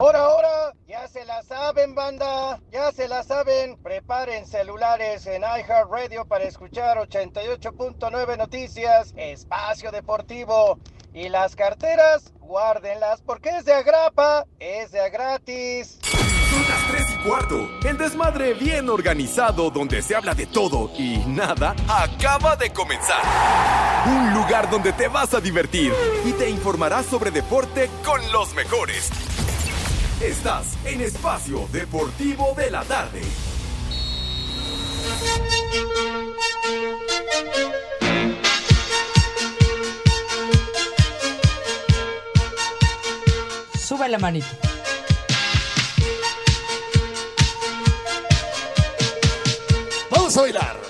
Ahora, ahora, ya se la saben, banda, ya se la saben. Preparen celulares en iHeartRadio para escuchar 88.9 Noticias, Espacio Deportivo. Y las carteras, guárdenlas porque es de agrapa, es de gratis. Son las 3 y cuarto. El desmadre bien organizado donde se habla de todo y nada acaba de comenzar. Un lugar donde te vas a divertir y te informarás sobre deporte con los mejores. Estás en Espacio Deportivo de la Tarde. Sube la manita. Vamos a bailar.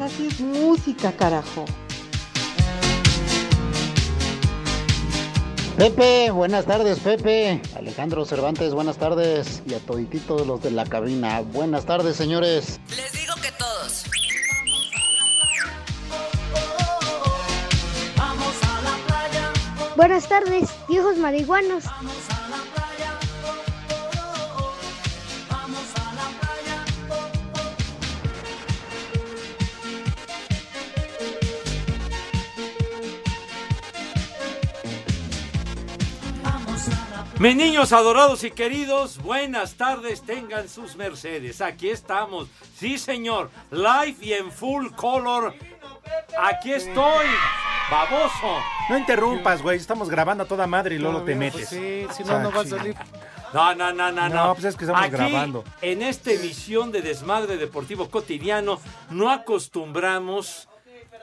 Así es música, carajo. Pepe, buenas tardes, Pepe. Alejandro Cervantes, buenas tardes. Y a todititos los de la cabina, buenas tardes, señores. Les digo que todos. Buenas tardes, viejos marihuanos. Mis niños adorados y queridos, buenas tardes, tengan sus mercedes. Aquí estamos, sí señor, live y en full color. Aquí estoy, baboso. No interrumpas, güey. Estamos grabando a toda madre y luego te metes. Sí, si no, no va a salir. No, no, no, no, no. No, pues es que estamos Aquí, grabando. En esta emisión de Desmadre Deportivo Cotidiano, no acostumbramos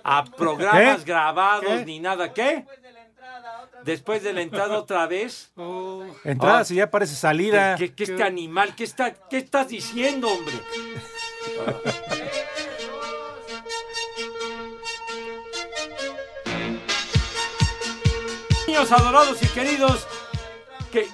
a programas ¿Qué? grabados ¿Qué? ni nada. ¿Qué? Después de la entrada otra vez. Entrada, Ah. si ya parece salida. ¿Qué, qué este animal? ¿Qué, está, ¿Qué estás diciendo, hombre? Niños adorados y queridos, que...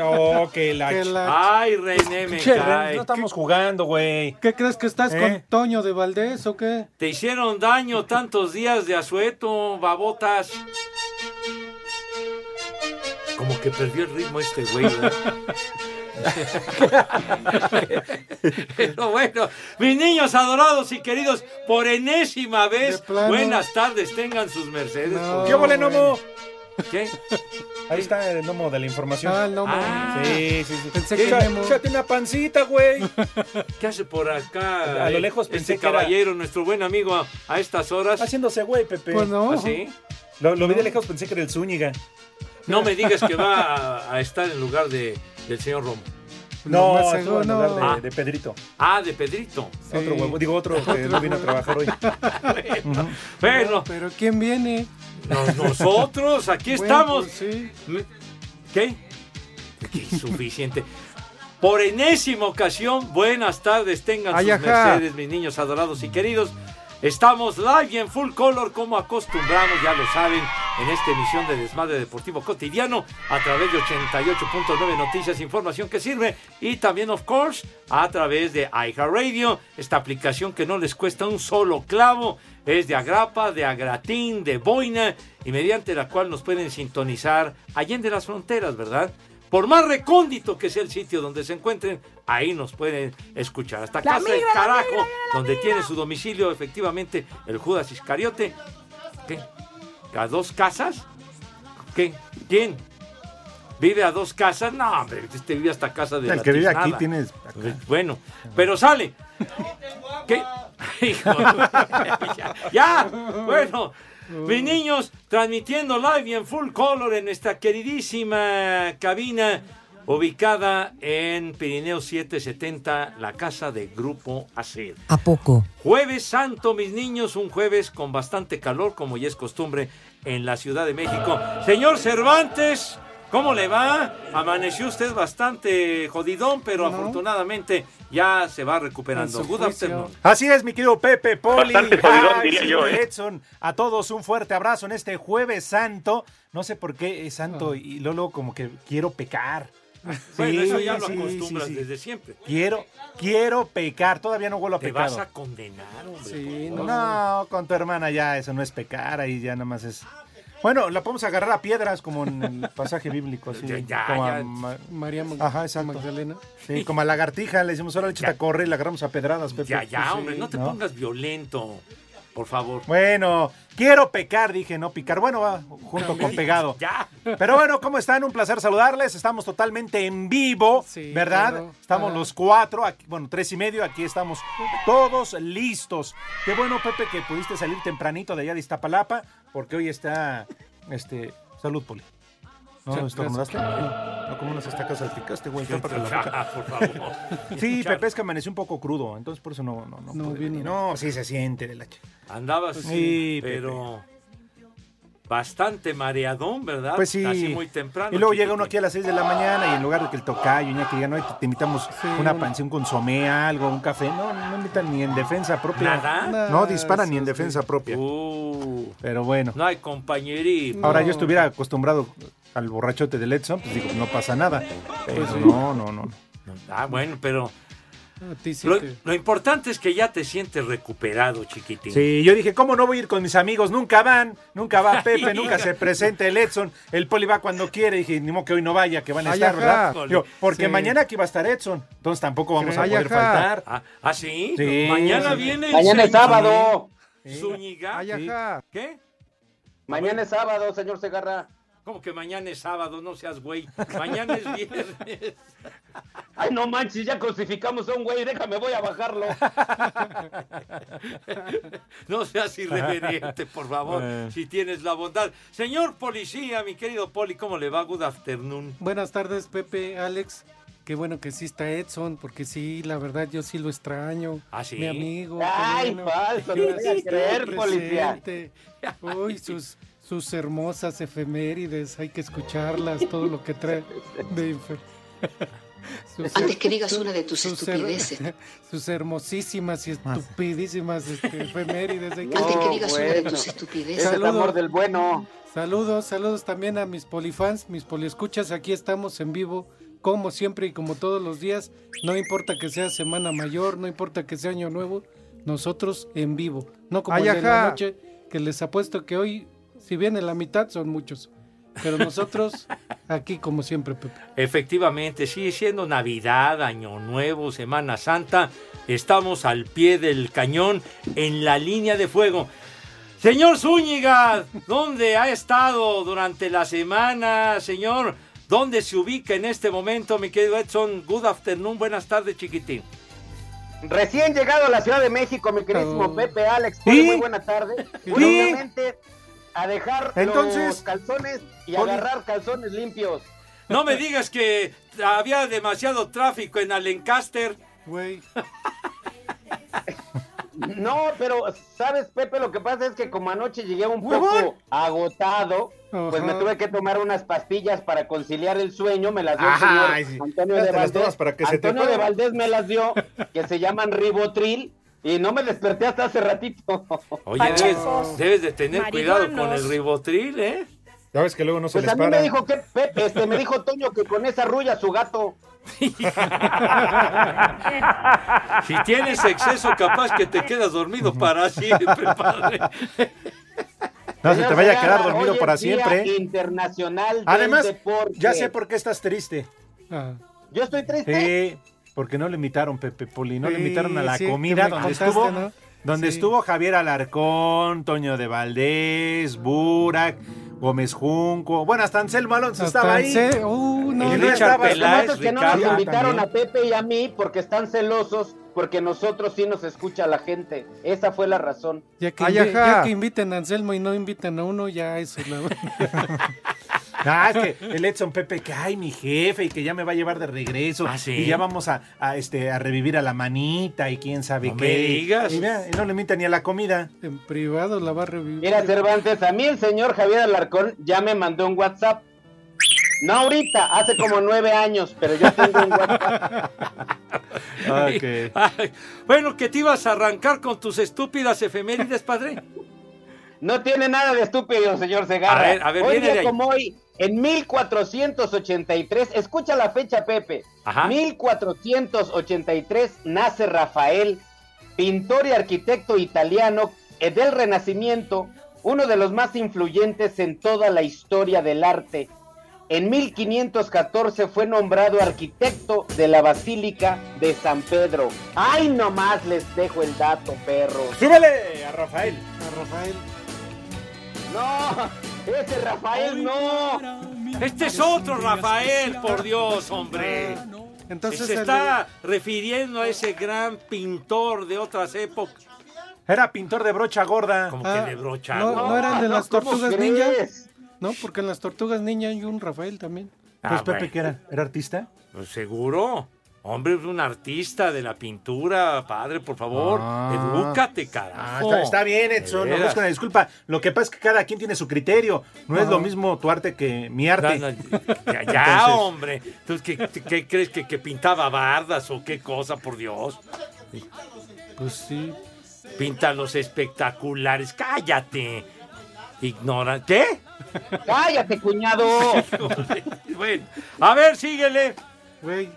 Oh, que la... Que la- Ay, René, me Che, cae. no estamos jugando, güey. ¿Qué crees que estás ¿Eh? con Toño de Valdés o qué? Te hicieron daño tantos días de asueto, babotas. Como que perdió el ritmo este güey. Pero bueno, mis niños adorados y queridos, por enésima vez, buenas tardes, tengan sus mercedes. No, ¿Qué vole, Nomo? ¿Qué? Ahí está el Nomo de la información. Ah, el Nomo. Ah. Sí, sí, sí. Pensé que. Échate una pancita, güey. ¿Qué hace por acá? A lo lejos pensé este que era- caballero, nuestro buen amigo, a, a estas horas. Haciéndose güey, Pepe. Pues no. ¿Ah, sí? Lo, lo vi de lejos, pensé que era el Zúñiga. No me digas que va a, a estar en lugar de, del señor Romo. No, más estuvo seguro, en no. lugar de, Ah. de Pedrito. Ah, de Pedrito. Sí. Otro huevo, digo otro que no vino a trabajar hoy. Bueno, Pero ¿quién viene? nos- nosotros aquí Bueno, estamos. pues sí. ¿Qué? Qué insuficiente. Por enésima ocasión, buenas tardes, tengan Ay, sus ajá. mercedes, mis niños adorados y queridos. Estamos live en full color como acostumbramos, ya lo saben, en esta emisión de Desmadre Deportivo Cotidiano a través de 88.9 Noticias, información que sirve y también, of course, a través de iHeartRadio, esta aplicación que no les cuesta un solo clavo, es de Agrapa, de Agratín, de Boina y mediante la cual nos pueden sintonizar allende las fronteras, ¿verdad? Por más recóndito que sea el sitio donde se encuentren, ahí nos pueden escuchar. Hasta La casa del migra, la carajo, donde tiene su domicilio efectivamente el Judas Iscariote. ¿Qué? ¿A dos casas? ¿Qué? ¿Quién? ¿Vive a dos casas? No, hombre, este vive hasta casa de El la que vive aquí tienes. Bueno, pero sale. ¿Qué? Hijo, ya, ya, bueno, mis niños transmitiendo live y en full color en nuestra queridísima cabina ubicada en Pirineo 770, la casa de Grupo ACER. ¿A poco? Jueves Santo, mis niños, un jueves con bastante calor, como ya es costumbre en la Ciudad de México. Señor Cervantes, ¿cómo le va? Amaneció usted bastante jodidón, pero afortunadamente ya se va recuperando. Good afternoon. Así es, mi querido Pepe, Poli, jodidón, diría yo, ¿eh? Edson, a todos un fuerte abrazo en este jueves santo. No sé por qué es santo y Lolo como que quiero pecar. Bueno, Sí, eso ya lo sí, acostumbras sí, sí. desde siempre. Quiero, quiero pecar. Todavía no vuelvo a Te pecado. vas a condenar, hombre. No. No, con tu hermana ya eso no es pecar, ahí ya nada más es Bueno, la podemos agarrar a piedras como en el pasaje bíblico. Así, Ya, ya, como a. Ma- María Mag- Ajá, exacto. Magdalena. sí, como a lagartija, le decimos, ahora échate Ya. a correr y la agarramos a pedradas, Pepe. Ya, ya, hombre, no te ¿no? pongas violento, por favor. Bueno, quiero pecar, dije, no picar. Bueno, va junto con pegado. Ya. Pero bueno, ¿cómo están? Un placer saludarles. Estamos totalmente en vivo, Sí, ¿verdad? claro. Estamos Ah. los cuatro, aquí, bueno, tres y medio, aquí estamos todos listos. Qué bueno, Pepe, que pudiste salir tempranito de allá de Iztapalapa, porque hoy está, este, salud, Poli. ¿No Sí, estornudaste? No, como unas estacas salpicaste, güey. tápate la boca. Ya, por favor. Sí, Pepe, es que amaneció un poco crudo, entonces por eso no, no, no. No, bien. No, sí se siente de la ch- Andabas, Sí, pero bastante mareadón, ¿verdad? Pues sí. Así muy temprano. Y luego llega uno aquí a las 6 de la mañana y en lugar de que el tocayo, ya que diga, no, te, te invitamos Sí, una un- pansión con consomé, algo, un café. No, no invitan ni en defensa propia. ¿Nada? No disparan ni en defensa propia. Uh, Pero bueno. no hay compañerismo. Ahora yo estuviera acostumbrado al borrachote de Edson, pues digo, no pasa nada. Pero Pues sí. no, no, no. Ah, bueno, pero sí lo, te- lo importante es que ya te sientes recuperado, chiquitín. Sí, yo dije, ¿cómo no voy a ir con mis amigos? Nunca van, nunca va Pepe, nunca se presenta el Edson, el Poli va cuando quiere. dije, ni modo que hoy no vaya, que van a Ay, estar, ajá. ¿verdad? Yo, porque Sí. mañana aquí va a estar Edson, entonces tampoco vamos a poder ajá. faltar. Ah, ¿ah, sí? Sí, Mañana sí. viene el Mañana es sábado. Zúñiga. Ay, Sí. ajá. ¿Qué? Mañana es sábado, señor Segarra. ¿Cómo que mañana es sábado? No seas güey. Mañana es viernes. Ay, no manches, ya crucificamos a un güey, déjame, voy a bajarlo. No seas irreverente, por favor, Eh. si tienes la bondad. Señor policía, mi querido Poli, ¿cómo le va? Good afternoon. Buenas tardes, Pepe, Alex. Qué bueno que sí está Edson, porque sí, la verdad yo sí lo extraño. ¿Ah, sí? Mi amigo. Ay, bueno. falso, no voy a creer, policía. Uy, sus, sus hermosas efemérides, hay que escucharlas, todo lo que trae de Sus- Antes que digas una de tus sus her- estupideces. Sus hermosísimas y estupidísimas este, efemérides. hay que- Antes que digas una de tus estupideces. es Saludos. amor del bueno. Saludos, saludos también a mis polifans, mis poliescuchas. Aquí estamos en vivo, como siempre y como todos los días. No importa que sea Semana Mayor, no importa que sea Año Nuevo, nosotros en vivo. No como Ay, el de la noche, que les apuesto que hoy, si viene la mitad, son muchos. Pero nosotros aquí como siempre, Pepe. Efectivamente, sigue siendo Navidad, Año Nuevo, Semana Santa. Estamos al pie del cañón en la línea de fuego. Señor Zúñiga, ¿dónde ha estado durante la semana, señor? ¿Dónde se ubica en este momento, mi querido Edson? Good afternoon, buenas tardes, chiquitín. Recién llegado a la Ciudad de México, mi queridísimo Oh. Pepe Alex. Muy buena tarde. Obviamente, a dejar Entonces, los calzones y Poli- agarrar calzones limpios. No me digas que había demasiado tráfico en Alencaster. Güey, No, pero, ¿sabes, Pepe? Lo que pasa es que como anoche llegué un poco agotado, pues me tuve que tomar unas pastillas para conciliar el sueño. Me las dio Ajá, el sí. señor Antonio Ya de Valdés. tomas para que se te Antonio de. Valdés me las dio, que se llaman Ribotril, y no me desperté hasta hace ratito. Oye, debes, debes de tener cuidado con el ribotril, ¿eh? Ya ves que luego no se Pues les a mí para. me dijo que Pepe, este, me dijo Toño que con esa rulla su gato. Si tienes exceso, capaz que te quedas dormido para siempre, padre. No se te vaya a quedar dormido hoy para siempre. Internacional del Además, deporte. ya sé por qué estás triste. ah, Yo estoy triste. Sí, porque no le invitaron Pepe Poli, no le Sí, invitaron a la sí, comida me donde contaste, estuvo, ¿no? donde Sí. estuvo Javier Alarcón, Toño de Valdés, Burak, Gómez Junco, bueno, hasta Anselmo Alonso estaba ahí. Uh, no, Y no Richard estaba- Lo Peláez, es que no nos invitaron también. a Pepe y a mí porque están celosos, porque nosotros sí nos escucha la gente. Esa fue la razón. Ya que, Ay, ya que inviten a Anselmo y no inviten a uno, ya eso es la... Ah, es que el Edson Pepe, que ay, mi jefe, y que ya me va a llevar de regreso. ¿Ah, sí? Y ya vamos a, a, este, a revivir a la manita y quién sabe No qué. me digas. Y, mira, y no le invita ni a la comida. en privado la va a revivir. Mira, Cervantes, a mí el señor Javier Alarcón ya me mandó un WhatsApp. No ahorita, hace como nueve años, pero yo tengo un WhatsApp. Ay, bueno, que te ibas a arrancar con tus estúpidas efemérides, padre. No tiene nada de estúpido, señor Segarra. A ver, a ver, hoy viene de día ahí. como hoy, en 1483, escucha la fecha, Pepe. Ajá. 1483 nace Rafael, pintor y arquitecto italiano eh, del Renacimiento, uno de los más influyentes en toda la historia del arte. En 1514 fue nombrado arquitecto de la Basílica de San Pedro. ¡Ay, nomás les dejo el dato, perros! ¡Súbele a Rafael! A Rafael. ¡No! ¡Ese Rafael no! Este es otro Rafael, por Dios, hombre. Entonces Se el- está refiriendo a ese gran pintor de otras épocas. Era pintor de brocha gorda. Como Ah, que de brocha. no, gorda. no era el de las ¿cómo tortugas ninja. crees? No, porque en las tortugas ninja hay un Rafael también. Ah, Pues Pepe, bueno. ¿qué era? ¿Era artista? Pues seguro. Hombre, es un artista de la pintura, padre, por favor, Ah. edúcate, Ah, carajo. está, está bien, Edson, no busco una disculpa. Lo que pasa es que cada quien tiene su criterio. No es lo mismo tu arte que mi arte. No, no, ya, ya, Entonces- hombre. ¿Tú qué, qué crees que, que pintaba bardas o qué cosa, por Dios? Pues sí. Pinta los espectaculares. Cállate. Ignora. ¿Qué? ¡Cállate, cuñado! bueno, a ver, síguele. Güey,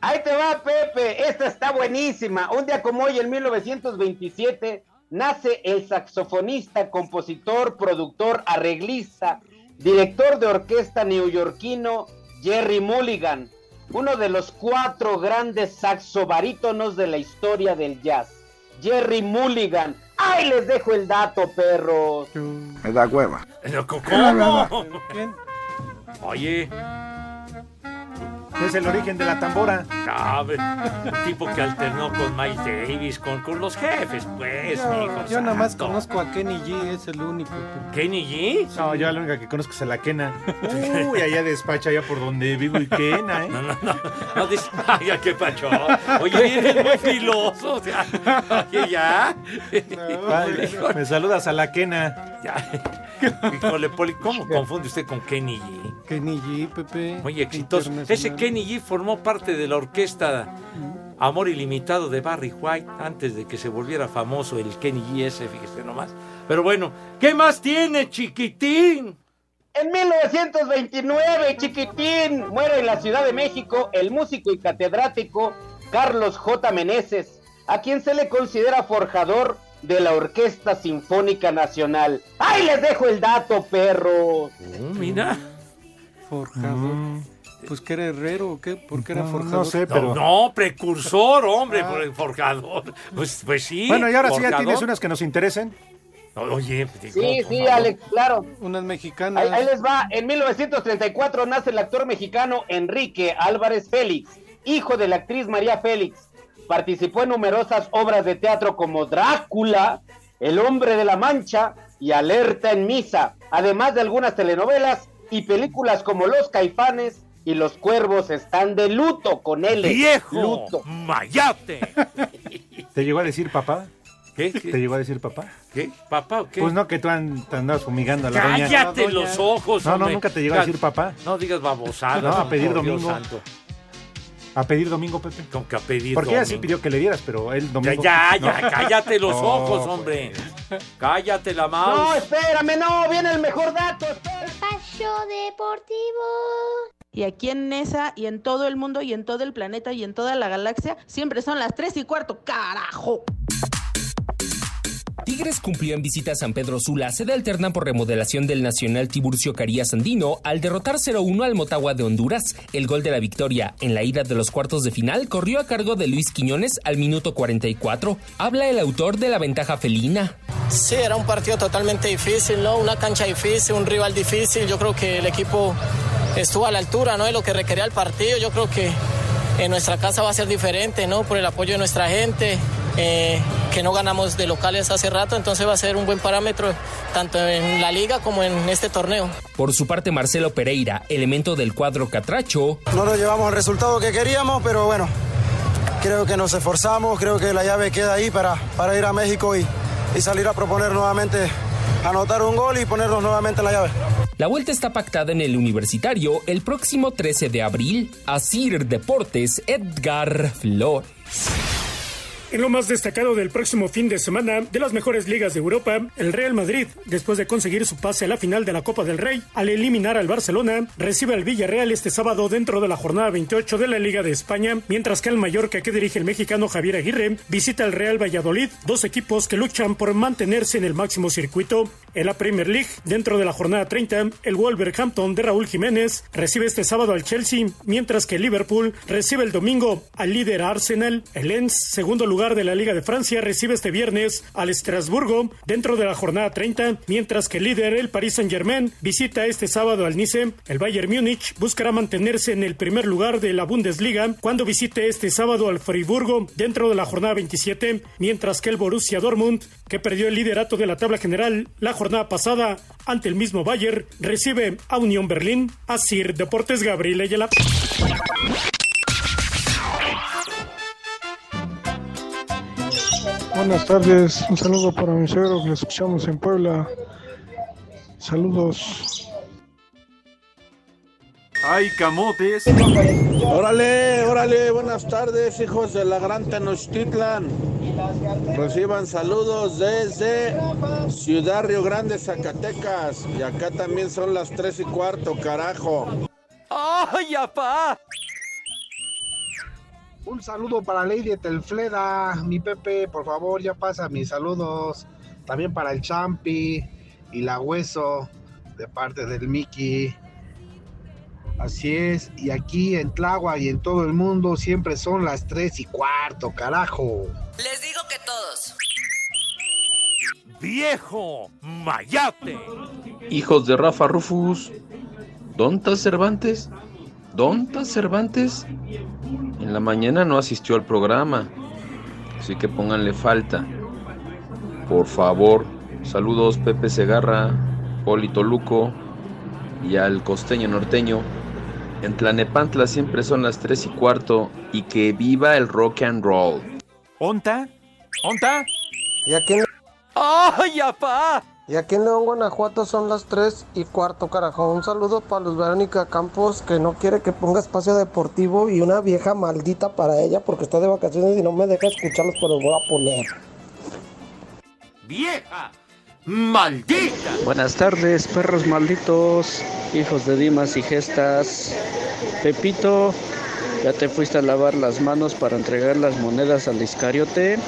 Ahí te va, Pepe. Esta está buenísima. Un día como hoy, en 1927, nace el saxofonista, compositor, productor, arreglista, director de orquesta neoyorquino Jerry Mulligan, uno de los cuatro grandes saxobarítonos de la historia del jazz. Jerry Mulligan. ¡Ay, les dejo el dato, perros! Me da hueva. Pero, ¿Cómo? ¿quién? Oye, Es el origen de la tambora. a ver, un tipo que alternó con Miles Davis, con, con los jefes, pues, Yo, mijo yo nada más conozco a Kenny G, es el único. que- ¿Kenny G? No, yo la única que conozco es a la Quena. Uy, allá despacha, allá por donde vivo y Quena, ¿eh? No, no, no. No dice, ay, ya, qué pacho. Oye, vienes muy filoso. O sea, oye, ya. Me saludas a la Quena. ya. Híjole, Poli, ¿cómo confunde usted con Kenny G? Kenny G, Pepe. Muy exitoso. Ese Kenny G formó parte de la orquesta Amor Ilimitado de Barry White antes de que se volviera famoso el Kenny G ese, fíjese nomás. Pero bueno, ¿qué más tiene, chiquitín? En 1929, chiquitín, muere en la Ciudad de México el músico y catedrático Carlos J. Meneses, a quien se le considera forjador de la Orquesta Sinfónica Nacional. ¡Ay, les dejo el dato, perros! Oh, mira. Forjador. Pues que era herrero o qué? ¿Por qué era No, forjador? no sé, No, pero. no, precursor, hombre, Ah. por el forjador. Pues, pues sí. Bueno, y ahora sí ya tienes unas que nos interesen. Oye, digo, Sí, sí. Alex, claro. Unas mexicanas. Ahí, ahí les va. En 1934 nace el actor mexicano Enrique Álvarez Félix, hijo de la actriz María Félix. Participó en numerosas obras de teatro como Drácula, El hombre de la Mancha y Alerta en Misa, además de algunas telenovelas y películas como Los Caifanes y Los Cuervos están de luto con él. ¡Viejo! Luto. ¡Mayate! ¿Te llegó a decir papá? ¿Qué? ¿Te llegó a decir papá? ¿Qué? ¿Papá o qué? Pues no, que tú an- te andabas fumigando a la doña. ¡Cállate doña. los ojos, No, no, hombre! nunca te llegó a decir papá. No digas babosadas. No, a pedir domingo. santo. A pedir domingo, Pepe. Con que a pedir Porque ella sí domingo. pidió que le dieras, pero él Ya, domingo. ya, No. ya, cállate los No, ojos, pues. hombre. Cállate la No, mouse. espérame, no, viene el mejor dato. espérame. Espacio Deportivo. Y aquí en Nesa y en todo el mundo y en todo el planeta y en toda la galaxia siempre son las 3 y cuarto, carajo. Tigres cumplió en visita a San Pedro Sula, sede alterna por remodelación del Nacional Tiburcio Carías Andino, al derrotar 0-1 al Motagua de Honduras. El gol de la victoria en la ida de los cuartos de final corrió a cargo de Luis Quiñones al minuto 44. Habla el autor de la ventaja felina. Sí, era un partido totalmente difícil, ¿no? Una cancha difícil, un rival difícil. Yo creo que el equipo estuvo a la altura, ¿no? De lo que requería el partido. Yo creo que en nuestra casa va a ser diferente, ¿no? Por el apoyo de nuestra gente, eh, que no ganamos de locales hace rato, entonces va a ser un buen parámetro tanto en la liga como en este torneo. Por su parte, Marcelo Pereira, elemento del cuadro Catracho, No nos llevamos el resultado que queríamos, pero bueno, creo que nos esforzamos, creo que la llave queda ahí para, para ir a México y, y salir a proponer nuevamente, anotar un gol y ponernos nuevamente en la llave. La vuelta está pactada en el universitario el próximo 13 de abril. Asir Deportes, Edgar Flores. En lo más destacado del próximo fin de semana de las mejores ligas de Europa, el Real Madrid, después de conseguir su pase a la final de la Copa del Rey, al eliminar al Barcelona, recibe al Villarreal este sábado dentro de la jornada 28 de la Liga de España, mientras que el Mallorca que dirige el mexicano Javier Aguirre visita al Real Valladolid, dos equipos que luchan por mantenerse en el máximo circuito. En la Premier League, dentro de la jornada 30, el Wolverhampton de Raúl Jiménez recibe este sábado al Chelsea, mientras que Liverpool recibe el domingo al líder Arsenal. El Lens, segundo lugar de la Liga de Francia, recibe este viernes al Estrasburgo dentro de la jornada 30, mientras que el líder, el Paris Saint-Germain, visita este sábado al Nice. El Bayern Múnich buscará mantenerse en el primer lugar de la Bundesliga cuando visite este sábado al Friburgo dentro de la jornada 27, mientras que el Borussia Dortmund, que perdió el liderato de la tabla general la jornada pasada ante el mismo Bayern, recibe a Unión Berlín. Asir Deportes Gabriel Ayala. Buenas tardes, un saludo para mi suegro que lo escuchamos en Puebla. Saludos. ¡Ay, camotes! Órale, órale, buenas tardes, hijos de la Gran Tenochtitlan. Reciban saludos desde Ciudad Río Grande, Zacatecas. Y acá también son las tres y cuarto, carajo. ¡Ay, apá! Un saludo para Lady Telfleda, mi Pepe, por favor, ya pasa mis saludos. También para el Champi y la Hueso, de parte del Mickey. Así es, y aquí en Tlagua y en todo el mundo siempre son las tres y cuarto, carajo. Les digo que todos. ¡Viejo! ¡Mayate! Hijos de Rafa Rufus. ¿Dontas Cervantes? ¿Dontas Cervantes? En la mañana no asistió al programa, así que pónganle falta. Por favor, saludos Pepe Segarra, Polito Luco y al costeño norteño. En Tlanepantla siempre son las 3 y cuarto y que viva el rock and roll. ¿Onta? ¿Onta? Y en, ¡Ay, apá! y aquí en León, Guanajuato son las 3 y cuarto, carajo. Un saludo para Luz Verónica Campos, que no quiere que ponga espacio deportivo y una vieja maldita para ella porque está de vacaciones y no me deja escucharlos, pero voy a poner. ¡Vieja! ¡Maldita! Buenas tardes, perros malditos, hijos de Dimas y Gestas. Pepito, ¿ya te fuiste a lavar las manos para entregar las monedas al Iscariote?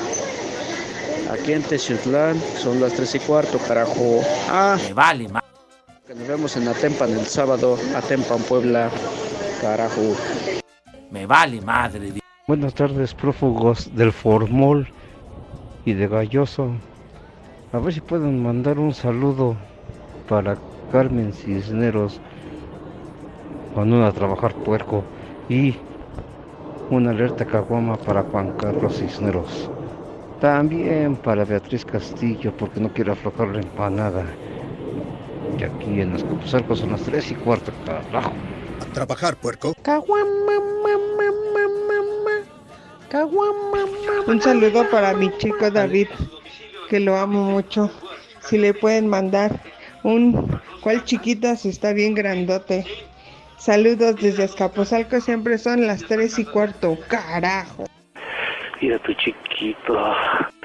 Aquí en Teciutlán son las 3 y cuarto, carajo. Ah, Me vale, ma... que nos vemos en Atempan el sábado, Atempan, Puebla, carajo. Me vale madre. Buenas tardes, prófugos del Formol y de Galloso. A ver si pueden mandar un saludo para Carmen Cisneros cuando a trabajar puerco y una alerta caguama para Juan Carlos Cisneros. También para Beatriz Castillo porque no quiere aflojar la empanada. Y aquí en los Capuzalcos son las 3 y cuarto, carajo. A trabajar, puerco. Un saludo para mi chico David, que lo amo mucho. Si le pueden mandar un cual chiquitas está bien grandote. Saludos desde Escapozalco, siempre son las tres y cuarto. Carajo. Mira tu chiquito.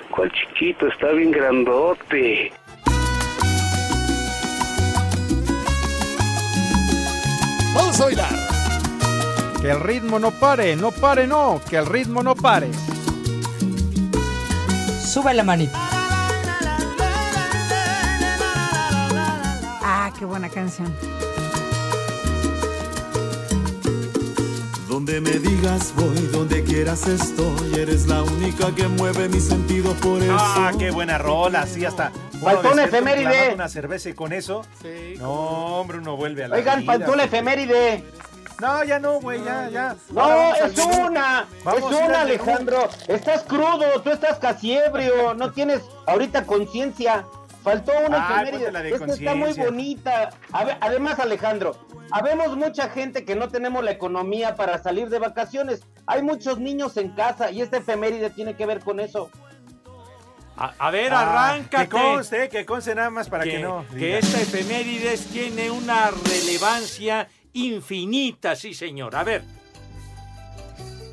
¿Cuál chiquito? Está bien grandote. Vamos a bailar. Que el ritmo no pare, no pare, no, que el ritmo no pare. Sube la manita. Ah, qué buena canción. Donde me digas voy, donde quieras estoy, eres la única que mueve mis sentidos por eso. Ah, qué buena rola, así hasta. Faltó una efeméride. Una cerveza y con eso. No, hombre, uno vuelve a la Oigan, vida, faltó la Pepe. efeméride. No, ya no, güey, ya, ya. No, es una, Vamos es una. Alejandro. Estás crudo, tú estás casi ebrio, no tienes ahorita conciencia. Faltó una Ay, efeméride. ponte la de Esta está muy bonita. A ver, además, Alejandro, habemos mucha gente que no tenemos la economía para salir de vacaciones. Hay muchos niños en casa y esta efeméride tiene que ver con eso. A, a ver, Ah, arráncate. Que conste, que conste nada más para que, no. que esta efemérides tiene una relevancia infinita, sí señor. A ver,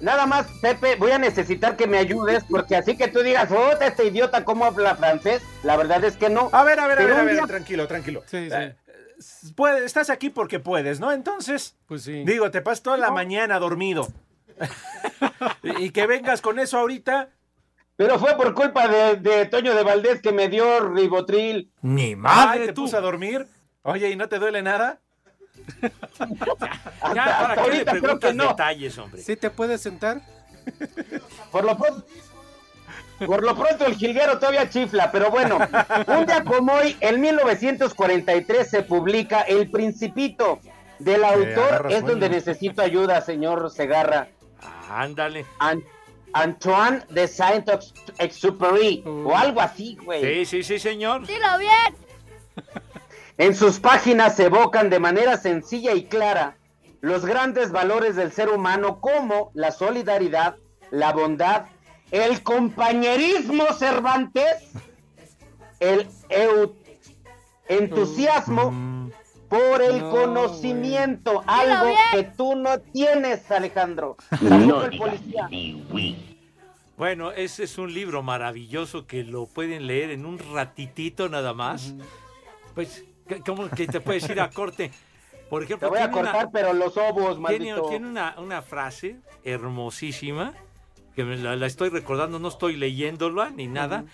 nada más, Pepe, voy a necesitar que me ayudes, porque así que tú digas, oh, este idiota, ¿cómo habla francés? La verdad es que no. A ver, a ver, a ver, a ver, día- tranquilo, tranquilo. Sí, sí. Eh, puede- estás aquí porque puedes, ¿no? Entonces, Pues sí. digo, te pasas toda la mañana dormido. y que vengas con eso ahorita. Pero fue por culpa de, de Toño de Valdés que me dio ribotril. Ni Ay, madre te tú. puso a dormir. Oye, ¿y no te duele nada? Ya, ¿para hasta qué le ahorita creo preguntas que no. detalles, hombre? ¿Sí te puedes sentar? Por lo pronto. Por lo pronto el jilguero todavía chifla, pero bueno, un día como hoy, en 1943 se publica El Principito. Del autor es sueño. donde necesito ayuda, señor Segarra. Ándale. An- Antoine de Saint-Exupéry, o algo así, güey. Sí, sí, sí, señor. Dilo bien. En sus páginas se evocan de manera sencilla y clara los grandes valores del ser humano como la solidaridad, la bondad, el compañerismo Cervantes, el entusiasmo por el No, conocimiento, algo que tú no tienes, Alejandro. El policía. Bueno, ese es un libro maravilloso que lo pueden leer en un ratitito nada más. Pues, ¿qué- ¿cómo que te puedes ir a corte? Por Te ejemplo, voy a tiene una- cortar, pero los tiene, maldito. tiene una, una frase hermosísima que me la, la estoy recordando, no estoy leyéndola ni nada.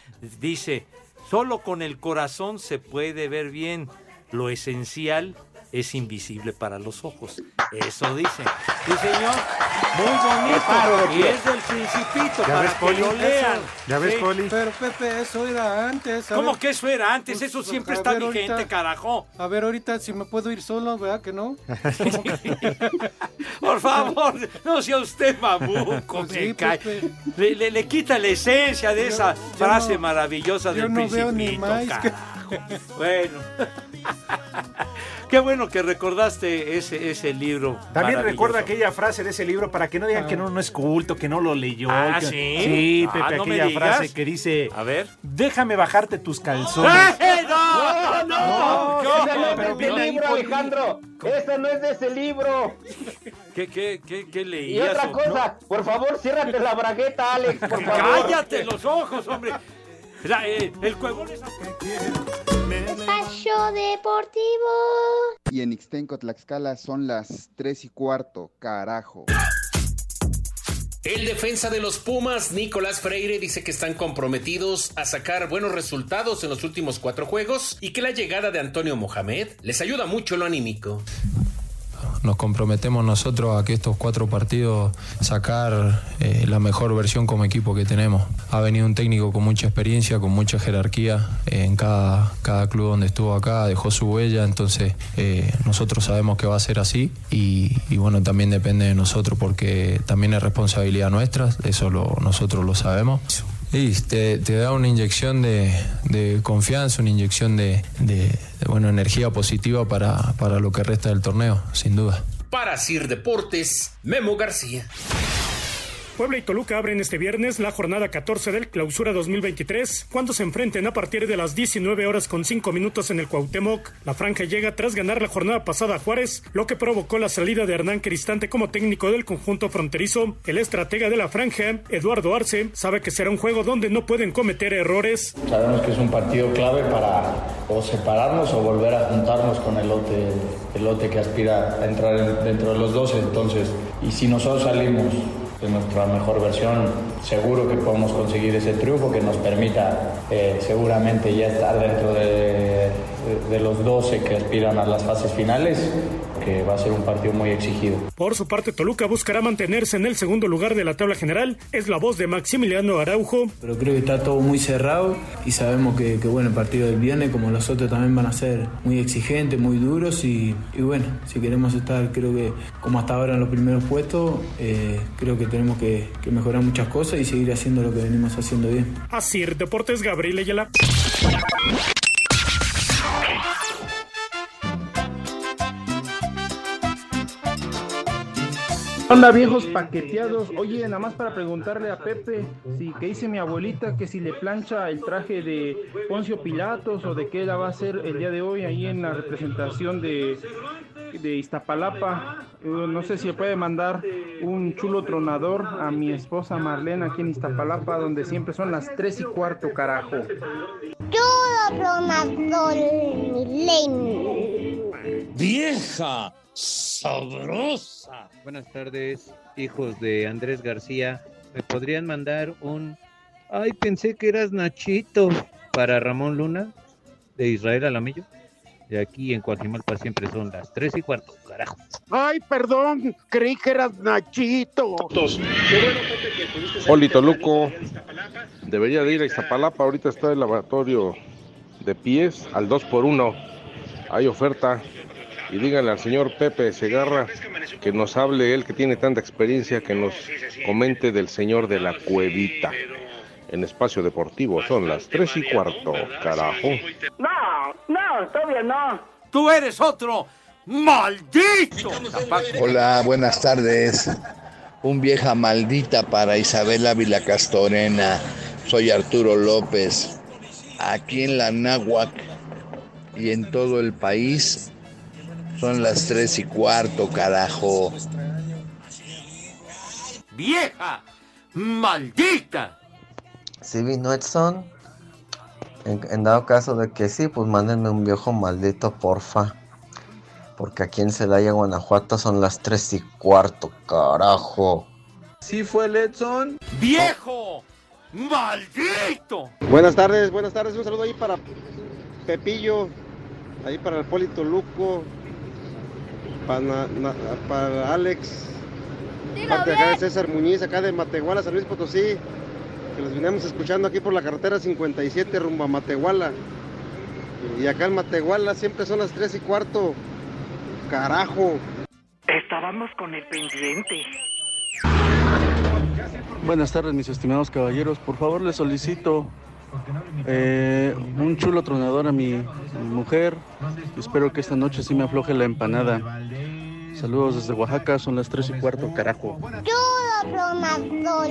Dice, solo con el corazón se puede ver bien. Lo esencial es invisible para los ojos. Eso dice. Sí, señor. Muy bonito. Y es del principito, ¿Ya para ves, que Poli? lo lean. ¿Ya ves, Sí. Poli? Pero Pepe, eso era antes. a ¿Cómo ver. que eso era antes? Pues, Eso siempre está ver, vigente, ahorita- carajo. A ver, ahorita si me puedo ir solo, ¿verdad que no? Por favor, no sea usted mamuco, Pues me sí. Le, le- le quita la esencia de esa yo frase no- maravillosa yo del no veo ni principito, carajo. Bueno. Qué bueno que recordaste ese, ese libro. También recuerda aquella frase de ese libro para que no digan que no, no es culto, que no lo leyó. Ah, que- ¿sí? Sí, Ah, Pepe, no me aquella digas. frase que dice, A ver. déjame bajarte tus calzones. ¡Eh, no! ¡No! No, ¿Qué- Esa no es pero de ese ahí, libro. Alejandro. Esa no es de ese libro. ¿Qué, qué, qué, qué Y leías? otra o- cosa, por favor, ciérrate la bragueta, Alex, por favor. ¡Cállate los ojos, hombre! La- eh, el cuevón es... Espacio Deportivo. Y en Ixtenco, Tlaxcala son las 3 y cuarto, carajo. El defensa de los Pumas, Nicolás Freire, dice que están comprometidos a sacar buenos resultados en los últimos cuatro juegos y que la llegada de Antonio Mohamed les ayuda mucho en lo anímico. Nos comprometemos nosotros a que estos cuatro partidos sacar eh, la mejor versión como equipo que tenemos. Ha venido un técnico con mucha experiencia, con mucha jerarquía eh, en cada, cada club donde estuvo acá, dejó su huella, entonces eh, nosotros sabemos que va a ser así y, bueno, también depende de nosotros porque también es responsabilidad nuestra, eso nosotros lo sabemos. Y te, da una inyección de, confianza, una inyección de, bueno, energía positiva para, para lo que resta del torneo, sin duda. Para Sir Deportes, Memo García. Puebla y Toluca abren este viernes la jornada 14 del Clausura 2023, cuando se enfrenten a partir de las 19 horas con 5 minutos en el Cuauhtémoc. La franja llega tras ganar la jornada pasada a Juárez, lo que provocó la salida de Hernán Cristante como técnico del conjunto fronterizo. El estratega de la franja, Eduardo Arce, sabe que será un juego donde no pueden cometer errores. Sabemos que es un partido clave para o separarnos o volver a juntarnos con el lote, el lote que aspira a entrar en- dentro de los 12. Entonces, y si nosotros salimos de nuestra mejor versión, seguro que podemos conseguir ese triunfo que nos permita eh, seguramente ya estar dentro de, de- de los 12 que aspiran a las fases finales, que va a ser un partido muy exigido. Por su parte, Toluca buscará mantenerse en el segundo lugar de la tabla general. Es la voz de Maximiliano Araujo. Pero creo que está todo muy cerrado y sabemos que, que, bueno, el partido del viernes, como los otros, también van a ser muy exigentes, muy duros y, y bueno, si queremos estar, creo que como hasta ahora en los primeros puestos, eh, creo que tenemos que, que mejorar muchas cosas y seguir haciendo lo que venimos haciendo bien. Así, Deportes Gabriel Ayala. Hola viejos paqueteados, oye, nada más para preguntarle a Pepe, si que dice mi abuelita que si le plancha el traje de Poncio Pilatos o de qué la va a hacer el día de hoy ahí en la representación de de Iztapalapa. Eh, no sé si le puede mandar un chulo tronador a mi esposa Marlene aquí en Iztapalapa, donde siempre son las 3 y cuarto, carajo. Chulo tronador, Milen. ¡Vieja! ¡Sabrosa! Buenas tardes, hijos de Andrés García. ¿Me podrían mandar un... Ay, pensé que eras Nachito para Ramón Luna de Israel Alamillo? De aquí en Coajimalpa siempre son las 3 y cuarto, carajo. Ay, perdón, creí que eras Nachito. Polito Luco debería de ir a Iztapalapa. Ahorita está el laboratorio de pies al 2 por 1 Hay oferta. Y díganle al señor Pepe Segarra que nos hable él que tiene tanta experiencia que nos comente del señor de la cuevita. En espacio deportivo son las 3 y cuarto, carajo. No, no, todavía no. Tú eres otro maldito. Hola, buenas tardes. Un vieja maldita para Isabel Ávila Castorena. Soy Arturo López. Aquí en la Náhuac y en todo el país son las tres y cuarto, carajo. ¡Vieja! ¡Maldita! Sí vino Edson. En, en dado caso de que sí, pues mándenme un viejo maldito, porfa. Porque aquí en Celaya, Guanajuato son las 3 y cuarto, carajo. ¿Sí fue el Edson? ¡Viejo! ¡Maldito! Buenas tardes, buenas tardes. Un saludo ahí para Pepillo, ahí para el Polito Luco, para, na- na- para Alex, parte acá de César Muñiz, acá de Matehuala, San Luis Potosí, que los vinimos escuchando aquí por la carretera 57 rumbo a Matehuala. Y acá en Matehuala siempre son las 3 y cuarto. Carajo. Estábamos con el pendiente. Buenas tardes, mis estimados caballeros. Por favor, les solicito eh, un chulo tronador a mi mujer. Espero que esta noche sí me afloje la empanada. Saludos desde Oaxaca, son las 3 y cuarto, carajo. Chulo tronador.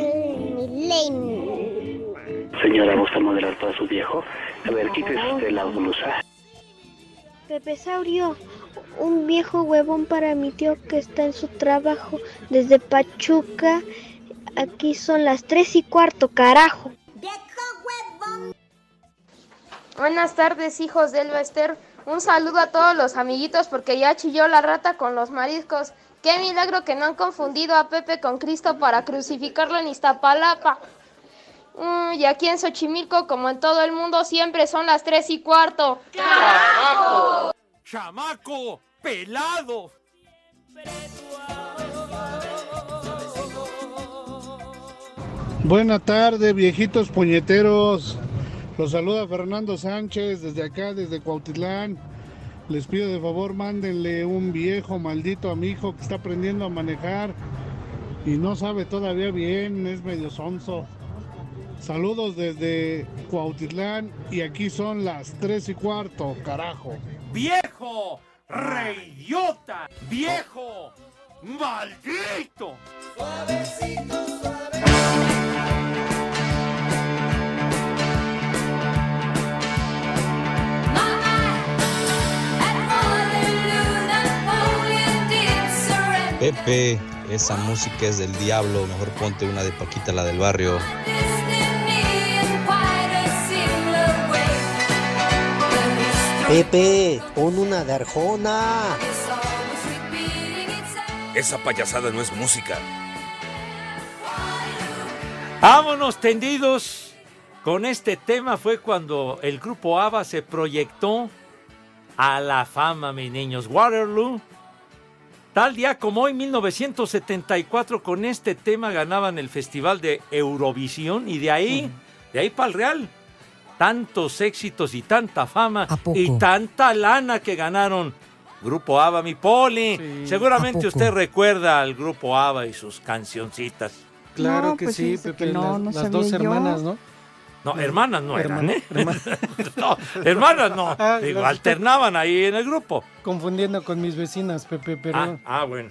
Señora, ¿gusta modelar para su viejo? A ver, quítese usted la blusa. Pepe Saurio, un viejo huevón para mi tío que está en su trabajo desde Pachuca. Aquí son las tres y cuarto, carajo. Buenas tardes, hijos del Bester. Un saludo a todos los amiguitos porque ya chilló la rata con los mariscos. Qué milagro que no han confundido a Pepe con Cristo para crucificarlo en Iztapalapa. Mm, y aquí en Xochimilco, como en todo el mundo, siempre son las tres y cuarto. ¡Carajo! ¡Chamaco! ¡Pelado! Buena tarde, viejitos puñeteros. Los saluda Fernando Sánchez desde acá, desde Cuautitlán. Les pido de favor, mándenle un viejo maldito a mi hijo que está aprendiendo a manejar y no sabe todavía bien, es medio sonso. Saludos desde Cuautitlán y aquí son las tres y cuarto, carajo. ¡Viejo! ¡Reyota! ¡Viejo! ¡Maldito! Pepe, esa música es del diablo, mejor ponte una de Paquita, la del barrio. Pepe, pon una de Arjona. Esa payasada no es música. Vámonos tendidos. Con este tema fue cuando el grupo ABBA se proyectó a la fama, mis niños. Waterloo. Tal día como hoy, 1974, con este tema ganaban el Festival de Eurovisión y de ahí, de ahí para el Real. Tantos éxitos y tanta fama y tanta lana que ganaron. Grupo ABBA, mi poli. ¿A Seguramente usted recuerda al Grupo ABBA y sus cancioncitas. Claro No, que pues sí, Pepe. que no, las no las sabía dos yo. hermanas, ¿no? No, hermanas no eran, ¿eh? hermana- no, hermanas no. Ah, Digo, las- alternaban ahí en el grupo. Confundiendo con mis vecinas, Pepe, pero... Ah, ah, bueno.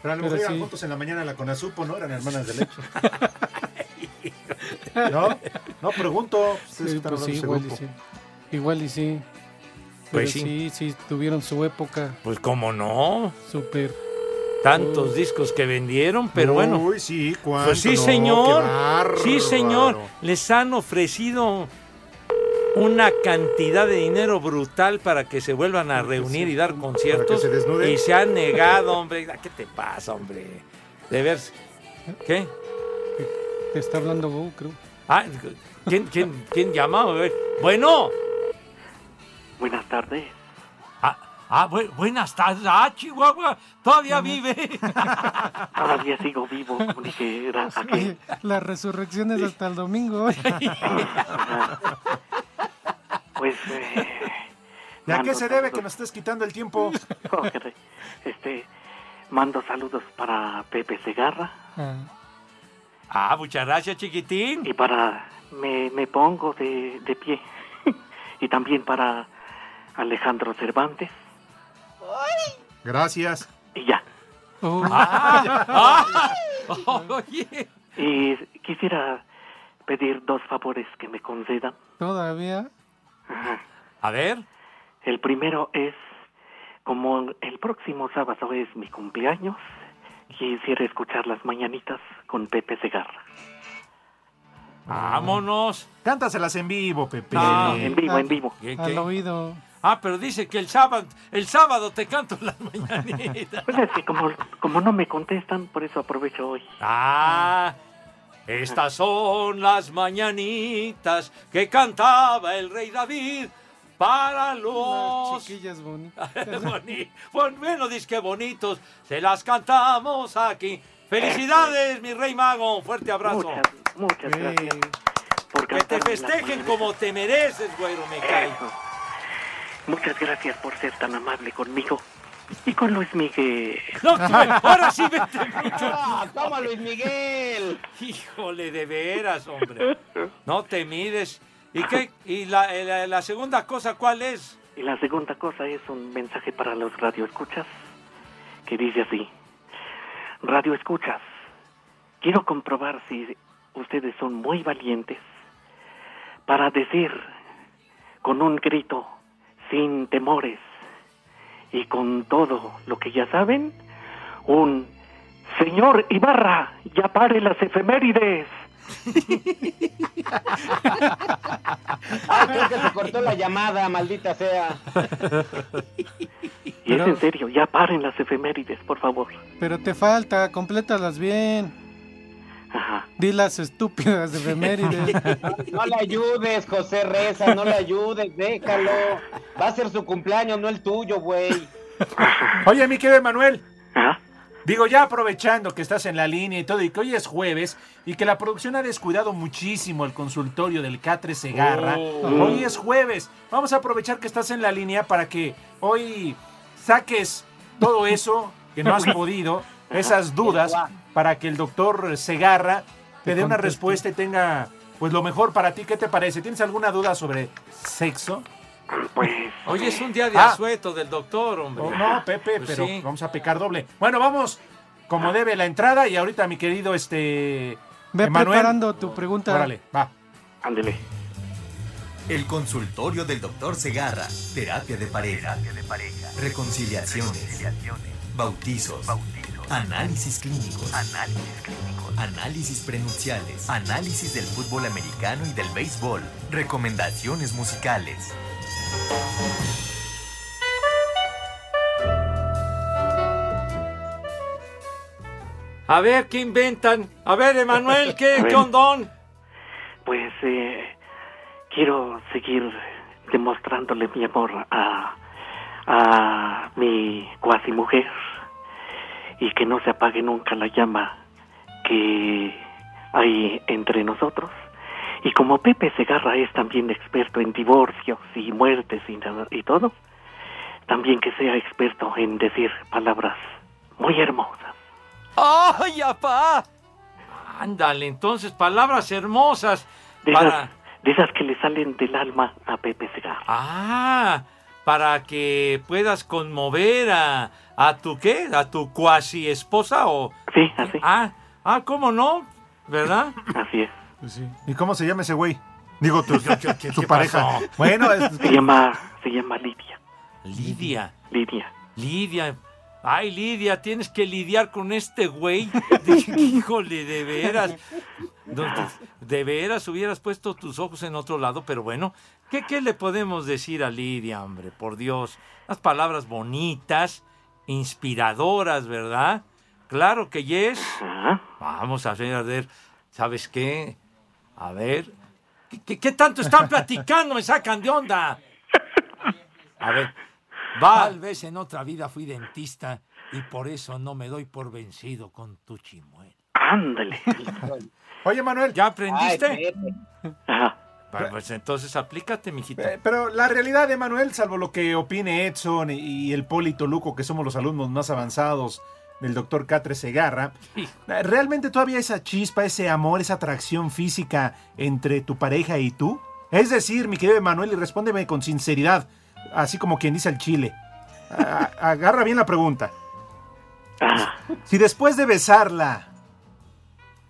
Pero a lo mejor iban sí. juntos en la mañana a la Conasupo, ¿no? Eran hermanas de leche. ¿No? No, pregunto. Ustedes Sí, están pues hablando sí, de ese igual y grupo. sí. Igual y sí. Pero Pues sí. sí, sí, tuvieron su época Pues cómo no. súper. Tantos discos que vendieron, pero bueno. Uy, sí, cuánto. Pues sí, no, señor. Sí, señor. Les han ofrecido una cantidad de dinero brutal para que se vuelvan a reunir y dar conciertos. se desnuden. Y se han negado, hombre. ¿Qué te pasa, hombre? De ver. ¿Qué? Te está hablando Go, creo. Ah, ¿quién, quién, quién llama? A ver. Bueno. Buenas tardes. Ah, ah, bu- buenas tardes. Ah, Chihuahua. Todavía vive. Todavía sigo vivo, dije, era aquel. La resurrección es hasta el domingo. Pues, eh, ¿Y a qué se debe saludos. que nos estés quitando el tiempo? Este, mando saludos para Pepe Segarra Ah, muchas gracias, chiquitín. y para, me, me pongo de, de pie. y también para Alejandro Cervantes. Gracias. Y ya. Ah, ah, oye. Y quisiera pedir dos favores que me concedan. Todavía. A ver. El primero es, como el próximo sábado es mi cumpleaños, quisiera escuchar las mañanitas con Pepe Segarra. Vámonos. Cántaselas en vivo, Pepe. No, en vivo, en vivo. ¿Qué, Al qué? oído. Ah, pero dice que el sábado, el sábado te canto las mañanitas. Pues es que como, como no me contestan, por eso aprovecho hoy. Ah, estas son las mañanitas que cantaba el rey David para los Las chiquillas bonitas. Boni- bon- bueno, disque bonitos, se las cantamos aquí. Felicidades, mi rey mago, un fuerte abrazo. Muchas, muchas gracias. Por Que te festejen como te mereces, güero, me cae. Eso. Muchas gracias por ser tan amable conmigo. Y con Luis Miguel. No, tú, ahora sí vete mucho. Ah, toma, Luis Miguel. Híjole, de veras, hombre. No te mides. ¿Y qué? ¿Y la, la- la segunda cosa cuál es? Y la segunda cosa es un mensaje para los radioescuchas que dice así. Radioescuchas, quiero comprobar si ustedes son muy valientes para decir con un grito, sin temores y con todo lo que ya saben, un Señor Ibarra, ya pare las efemérides. Ah, creo que se cortó la llamada, maldita sea. Y es en serio, ya paren las efemérides, por favor. Pero te falta, complétalas bien. Ajá. Di las estúpidas de efemérides. No le ayudes, José Reza, no le ayudes, déjalo. Va a ser su cumpleaños, no el tuyo, güey. Oye, mi querido Manuel. Digo, ya aprovechando que estás en la línea y todo, y que hoy es jueves, y que la producción ha descuidado muchísimo el consultorio del Catre Segarra. Oh. Hoy es jueves. Vamos a aprovechar que estás en la línea para que hoy saques todo eso que no has podido, esas dudas, para que el doctor Segarra te dé una respuesta y tenga pues lo mejor para ti. ¿Qué te parece? ¿Tienes alguna duda sobre sexo? Pues. Hoy es un día de Ah. asueto del doctor, hombre. Oh, no, Pepe, Pues pero sí. vamos a pecar doble. Bueno, vamos como debe la entrada y ahorita mi querido este Ve Emanuel. preparando tu pregunta. Órale, va. Ándele. El consultorio del doctor Segarra. Terapia de pareja. Reconciliaciones. Bautizos. Análisis clínicos. Análisis prenupciales. Análisis del fútbol americano y del béisbol. Recomendaciones musicales. A ver, ¿qué inventan? A ver, Emanuel, ¿qué, qué ondón? Pues eh, quiero seguir demostrándole mi amor a, a mi cuasi mujer y que no se apague nunca la llama que hay entre nosotros. Y como Pepe Segarra es también experto en divorcios y muertes y, todo, también que sea experto en decir palabras muy hermosas. ¡Ay, apá! Ándale, entonces, palabras hermosas. De, Para... esas, de esas que le salen del alma a Pepe Segarra. Ah, para que puedas conmover a, a tu qué, a tu cuasi esposa o... Sí, así. Ah, ah, ¿cómo no? ¿Verdad? Así es. ¿Y cómo se llama ese güey? Digo, tu, ¿Qué- qué- su qué pareja. pasó? Bueno, es- Se llama, se llama Lidia. Lidia. Lidia. Lidia. Ay, Lidia, tienes que lidiar con este güey. Híjole, de veras. De veras hubieras puesto tus ojos en otro lado, pero bueno, ¿qué, qué le podemos decir a Lidia, hombre? Por Dios. Unas palabras bonitas, inspiradoras, ¿verdad? Claro que yes. Vamos a ver, a ver, ¿sabes qué? A ver. ¿Qué, qué- qué tanto están platicando? Me sacan de onda. A ver. Va. Tal vez en otra vida fui dentista y por eso no me doy por vencido con tu chimuelo. Ándale. Oye, Manuel. ¿Ya aprendiste? Ay, Bueno, pues entonces aplícate, mijito. Eh, Pero la realidad de Manuel, salvo lo que opine Edson y- y el Polito Luco, que somos los alumnos más avanzados del doctor Catre Segarra, eh, ¿realmente todavía esa chispa, ese amor, esa atracción física entre tu pareja y tú? Es decir, mi querido Manuel, y respóndeme con sinceridad, así como quien dice el chile. A- agarra bien la pregunta. Si después de besarla,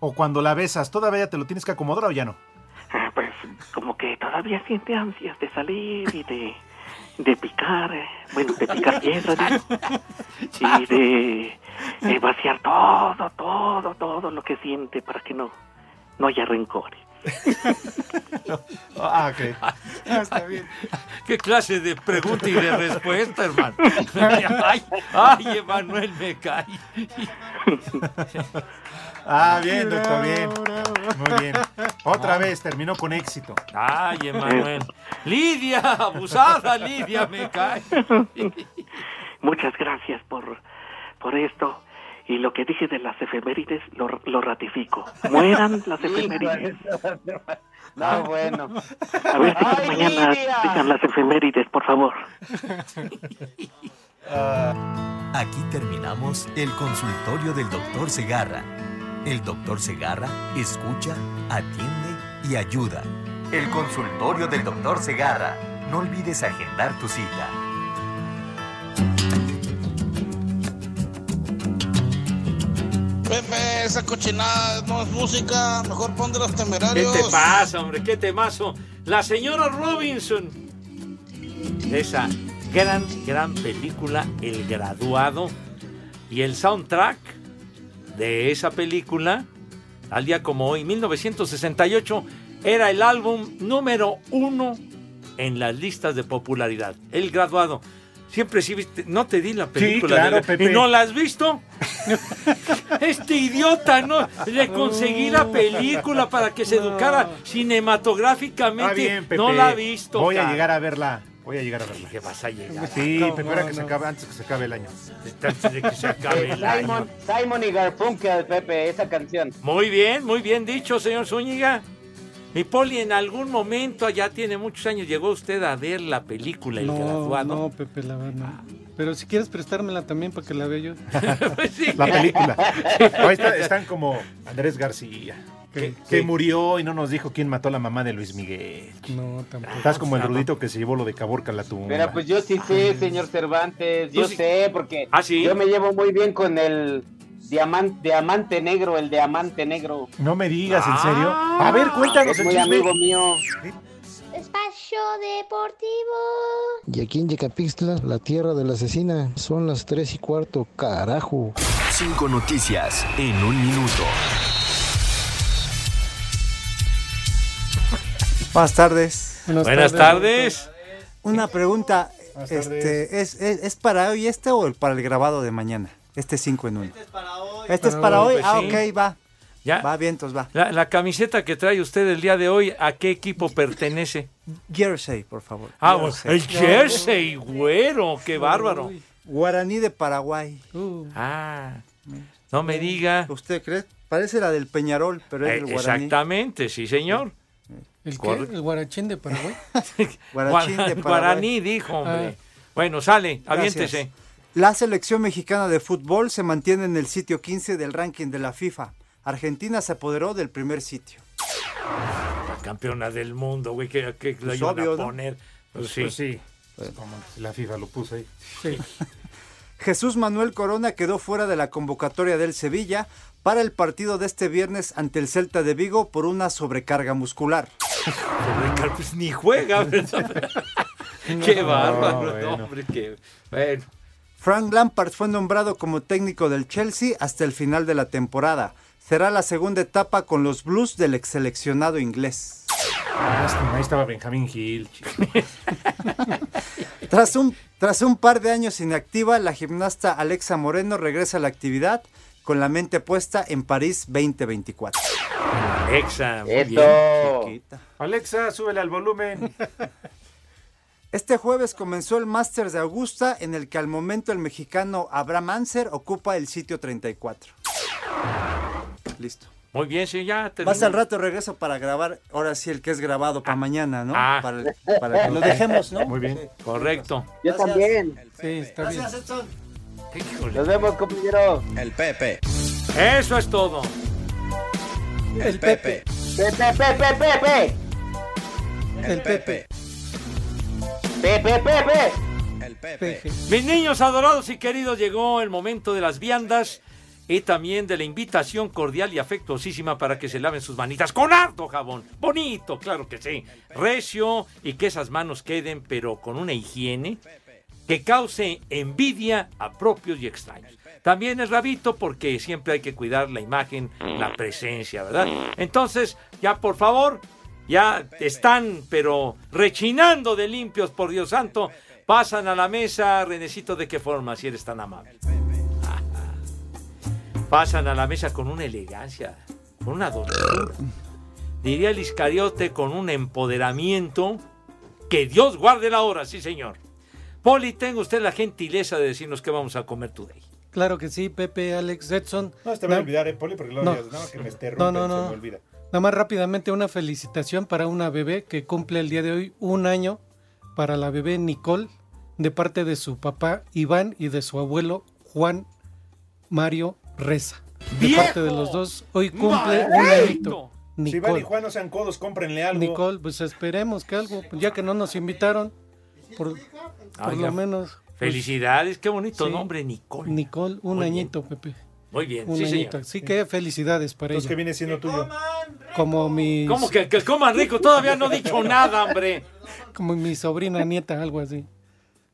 o cuando la besas, todavía te lo tienes que acomodar o ya no? Como que todavía siente ansias de salir y de, de picar, eh, bueno, de picar piedra, digo, y de, de vaciar todo, todo, todo lo que siente para que no, no haya rencores. Ah, ok. está bien. ¿Qué clase de pregunta y de respuesta, hermano? Ay, ay, Emanuel, me cae. Ah, bien, doctor, bien. Muy bien. Otra vez, terminó con éxito. Ay, Emanuel. Lidia, abusada, Lidia, me cae. Muchas gracias por, por esto. Y lo que dije de las efemérides lo, lo ratifico. Mueran las efemérides. No, bueno. A ver si Ay, mañana Lidia. digan las efemérides, por favor. Aquí terminamos el consultorio del doctor Segarra. El doctor Segarra escucha, atiende y ayuda. El consultorio del doctor Segarra. No olvides agendar tu cita. Pepe, esa cochinada no es música, mejor pon de los ¿Qué temerarios. te pasa, hombre? ¿Qué temazo? La señora Robinson. Esa gran, gran película, El Graduado. Y el soundtrack de esa película, al día como hoy, 1968, era el álbum número uno en las listas de popularidad. El Graduado. Siempre sí viste, no te di la película. claro, de- Pepe. ¿Y no la has visto? Este idiota, ¿no? Le conseguí la película para que se educara cinematográficamente. Bien, Pepe. No la ha visto. Voy a llegar a verla. Voy a llegar a verla. ¿Qué vas a llegar? Sí, ¿Cómo Pepe, ahora que se no? acabe, antes que se acabe el año. Antes de que se acabe el año. Simon, Simon y Garfunkel, Pepe, esa canción. Muy bien, muy bien dicho, señor Zúñiga. Mi Poli, en algún momento, ya tiene muchos años, llegó usted a ver la película El No, Graduado. no, Pepe, la verdad. no. Pero si quieres prestármela también para que la vea yo. La película. Ahí está- están como Andrés García. Que, que Sí. murió y no nos dijo quién mató a la mamá de Luis Miguel. No, tampoco. Estás como el rudito que se llevó lo de Caborca a la tumba. Pero pues yo sí sé, señor Cervantes, yo sí- sé, porque ¿Ah, sí? yo me llevo muy bien con el diamante, diamante negro, el diamante negro. No me digas, ¿en serio? A ver, cuéntanos el muy chisme. amigo mío. Espacio Deportivo. Y aquí en Yecapixtla, la tierra de la asesina, son las tres y cuarto, carajo. Cinco noticias en un minuto. Buenas tardes. Buenas Buenas tardes. tardes. Una pregunta. Este, ¿es, es, es para hoy este o el- para el grabado de mañana? Este 5 en 1. Este es para hoy. Este es para hoy. Pues ah, sí. ok, va. Ya. Va bien, entonces va. La, la camiseta que trae usted el día de hoy, ¿a qué equipo pertenece? Jersey, por favor. Ah, bueno, el jersey, güero, qué bárbaro. Guaraní de Paraguay. Ah, no me diga. ¿Usted cree? Parece la del Peñarol, pero es Eh, del Guaraní. Exactamente, sí, señor. ¿El qué? ¿El guarachín de Paraguay? Guarachín de Paraguay. Guaraní, dijo, hombre. Bueno, sale, Gracias. aviéntese. La selección mexicana de fútbol se mantiene en el sitio 15 del ranking de la FIFA. Argentina se apoderó del primer sitio. La campeona del mundo, güey, que, que Pues la obvio, a ¿no? poner. Pues sí. Pues sí. Como la FIFA lo puso ahí. Jesús Manuel Corona quedó fuera de la convocatoria del Sevilla para el partido de este viernes ante el Celta de Vigo por una sobrecarga muscular. Pues ni juega, ¿verdad? Qué No, bárbaro, bueno. no, hombre, qué... Bueno. Frank Lampard fue nombrado como técnico del Chelsea hasta el final de la temporada. Será la segunda etapa con los Blues del ex seleccionado inglés. Lástima, ahí estaba Benjamín Gil. chico. Tras un, tras un par de años inactiva, la gimnasta Alexa Moreno regresa a la actividad con la mente puesta en París 2024. Alexa, muy bien. Alexa, súbele al volumen. Este jueves comenzó el Masters de Augusta, en el que al momento el mexicano Abraham Anser ocupa el sitio 34. Listo. Muy bien, sí, ya Más terminó. al rato regreso para grabar, ahora sí, el que es grabado para mañana, ¿no? ah. Para, para que lo dejemos, ¿no? Muy bien. Correcto. Yo también. Sí, está bien. Gracias, Edson. Híjole. Nos vemos, compañero. El Pepe. Eso es todo. El Pepe. Pepe, Pepe, Pepe. El Pepe. Pepe, Pepe. El Pepe. Mis niños adorados y queridos, llegó el momento de las viandas y también de la invitación cordial y afectuosísima para que se laven sus manitas con harto jabón. Bonito, claro que sí. Recio y que esas manos queden, pero con una higiene que cause envidia a propios y extraños. También el rabito, porque siempre hay que cuidar la imagen, la presencia, ¿verdad? Entonces, ya por favor, ya están, pero rechinando de limpios, por Dios santo. Pasan a la mesa, Renecito, ¿de qué forma, si eres tan amable? Pasan a la mesa con una elegancia, con una dulzura. Diría el Iscariote con un empoderamiento. Que Dios guarde la hora, sí, señor. Poli, tenga usted la gentileza de decirnos qué vamos a comer today. Claro que sí, Pepe, Alex, Edson. No, te voy a Na- olvidar, eh, Poli, porque luego No. no, que me esté No, no, se me olvida. Nada más rápidamente una felicitación para una bebé que cumple el día de hoy un año para la bebé Nicole de parte de su papá Iván y de su abuelo Juan Mario Reza. De ¡Viejo! parte de los dos, hoy cumple un añito. Si Iván y Nicole. Juan no sean codos, cómprenle algo. Nicole, pues esperemos que algo, ya que no nos invitaron, por, lo menos. pues, Felicidades, qué bonito sí. nombre, Nicole. Nicole, un Muy bien. añito, Pepe. Muy bien, Un sí, señor. Así que felicidades para Entonces, ¿qué ella. viene siendo tuyo? Como mi, ¿Cómo que, que coman rico? Todavía no he dicho nada, hombre. como mi sobrina nieta, algo así.